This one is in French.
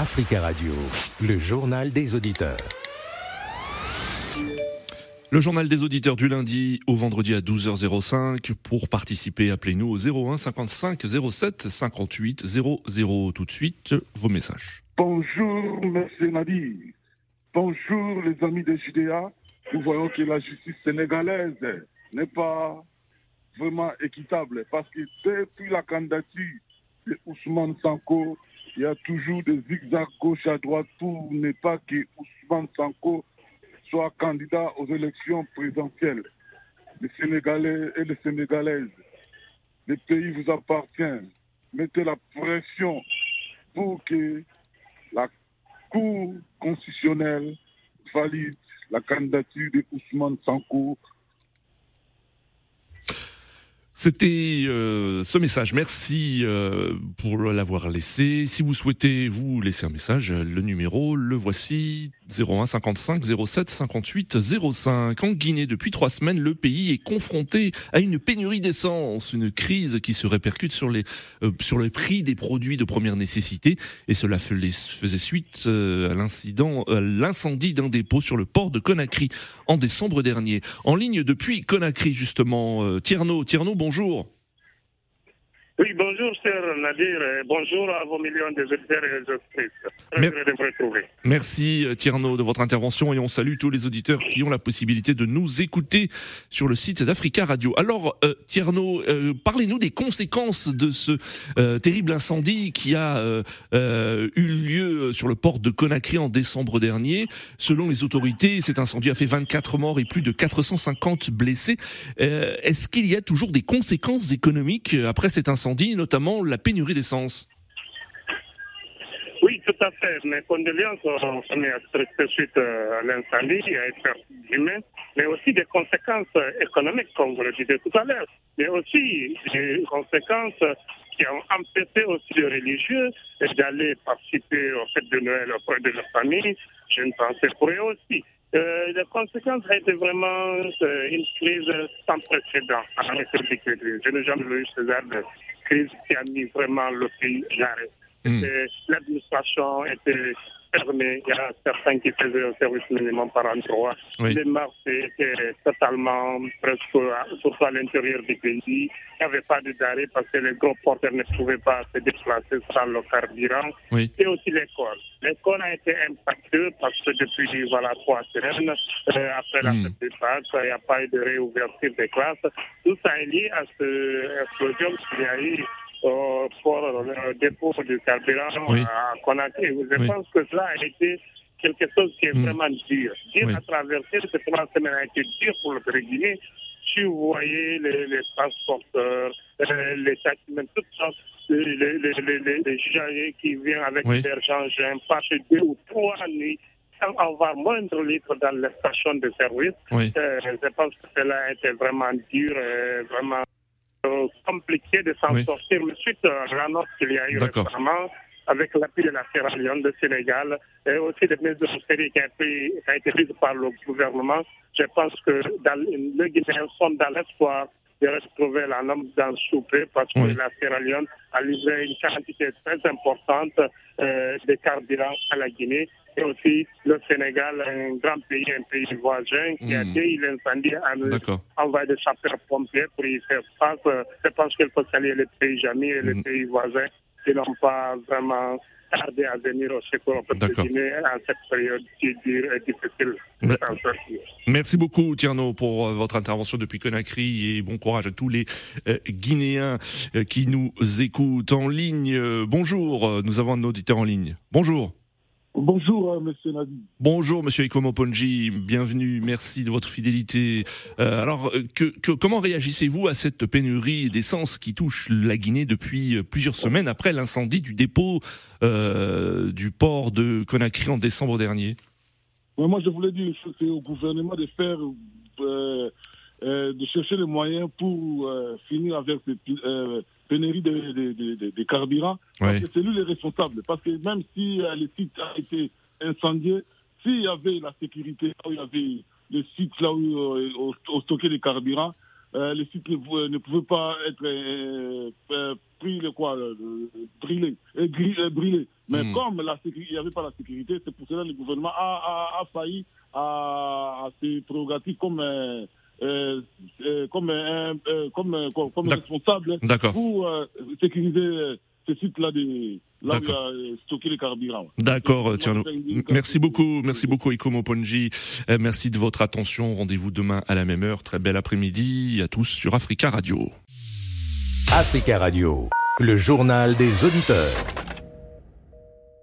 Africa Radio, le journal des auditeurs. Le journal des auditeurs du lundi au vendredi à 12h05. Pour participer, appelez-nous au 01 55 07 58 00. Tout de suite, vos messages. Bonjour, monsieur Nadi. Bonjour, les amis de JDA. Nous voyons que la justice sénégalaise n'est pas vraiment équitable parce que depuis la candidature de Ousmane Sanko, il y a toujours des zigzags gauche à droite pour ne pas que Ousmane Sanko soit candidat aux élections présidentielles. Les Sénégalais et les Sénégalaises, le pays vous appartient. Mettez la pression pour que la Cour constitutionnelle valide la candidature de Ousmane Sanko c'était euh, ce message. Merci euh, pour l'avoir laissé. Si vous souhaitez vous laisser un message, le numéro, le voici 01 55 07 58 05. En Guinée, depuis trois semaines, le pays est confronté à une pénurie d'essence, une crise qui se répercute sur les euh, sur le prix des produits de première nécessité. Et cela faisait suite à l'incident, l'incendie d'un dépôt sur le port de Conakry en décembre dernier. En ligne depuis Conakry, justement, Tierno. Tierno, bon bonjour. Bonjour, cher Nadir. Bonjour à vos millions de auditeurs et de vous retrouver. Merci, euh, Tierno, de votre intervention et on salue tous les auditeurs qui ont la possibilité de nous écouter sur le site d'Africa Radio. Alors, euh, Tierno, euh, parlez-nous des conséquences de ce terrible incendie qui a eu lieu sur le port de Conakry en décembre dernier. Selon les autorités, cet incendie a fait 24 morts et plus de 450 blessés. Est-ce qu'il y a toujours des conséquences économiques après cet incendie notamment la pénurie d'essence. Oui, tout à fait. Mes condoléances sont suite euh, à l'incendie et à être humain, mais aussi des conséquences économiques, comme vous le disiez tout à l'heure, mais aussi des conséquences qui ont empêché aussi les religieux d'aller participer au fête de Noël auprès de leur famille. Je ne pensais pour eux aussi. Euh, les conséquences ont été vraiment euh, une crise sans précédent la République. Je n'ai jamais vu ce genre de crise qui a mis vraiment le pays à l'arrêt. Hmm. L'administration était fermée. Il y a certains qui faisaient un service minimum par endroit. Les marchés étaient totalement presque, surtout à l'intérieur du pays. Il n'y avait pas de d'arrêt parce que les gros porteurs ne pouvaient pas se déplacer sans le carburant. Et aussi l'école. L'école a été impactée parce que depuis voilà, trois semaines, euh, après la mmh. fête il n'y a pas eu de réouverture des classes. Tout ça est lié à ce explosion qu'il y a eu euh, pour le dépôt du carburant à Conakry. Je pense que cela a été quelque chose qui est mm. vraiment dur. Dur à traverser, cette semaine a été dur pour le Guinée. Si vous voyez les, les transporteurs, euh, les taximens, toutes sortes, les, les, les, les, qui viennent avec oui. des engins, passent deux ou trois nuits sans avoir moindre litre dans les stations de service. Euh, je pense que cela a été vraiment dur, euh, vraiment euh, compliqué de s'en sortir. Mais suite à l'annonce qu'il y a eu récemment, avec l'appui de la Sierra Leone, de Sénégal, et aussi des mesures série qui ont été prises par le gouvernement, je pense que dans, les Guinéens sont dans l'espoir de retrouver la norme dans souper parce que la Sierra Leone a livré une quantité très importante euh, de carburant à la Guinée et aussi le Sénégal, un grand pays, un pays voisin qui a été hmm. l'incendie a envoyé des sapeurs-pompiers pour y faire face. Je pense qu'il faut saluer les pays amis et les hmm. pays voisins qui n'ont pas vraiment tarder à venir au secours en cette période qui est difficile Merci beaucoup Tierno pour euh, votre intervention depuis Conakry et bon courage à tous les euh, Guinéens euh, qui nous écoutent en ligne. bonjour, nous avons un auditeur en ligne. Bonjour. Bonjour, euh, monsieur Nadi. Bonjour, monsieur Ikomoponji. Bienvenue. Merci de votre fidélité. Euh, alors, euh, que, comment réagissez-vous à cette pénurie d'essence qui touche la Guinée depuis plusieurs semaines après l'incendie du dépôt du port de Conakry en décembre dernier? Moi, je voulais dire au gouvernement de faire, de chercher les moyens pour finir avec cette pénurie de, de, carburant, c'est lui le responsable. Parce que même si euh, le site a été incendié, s'il y avait la sécurité, là où il y avait le site là où, euh, stocké les carburants, les sites ne, pouvaient pas être pris, le quoi, brûlés, brûlés. Mais hmm. comme il n'y avait pas la sécurité, c'est pour cela que le gouvernement a, a, failli à, ses prérogatives comme, euh, euh, comme, euh, comme, comme responsable pour sécuriser ces sites-là là où il a stocké les carburants. D'accord, tiens. Merci beaucoup, merci beaucoup Ikomo Ponji. Merci de votre attention. Rendez-vous demain à la même heure. Très bel après-midi à tous sur Africa Radio. Africa Radio, le journal des auditeurs.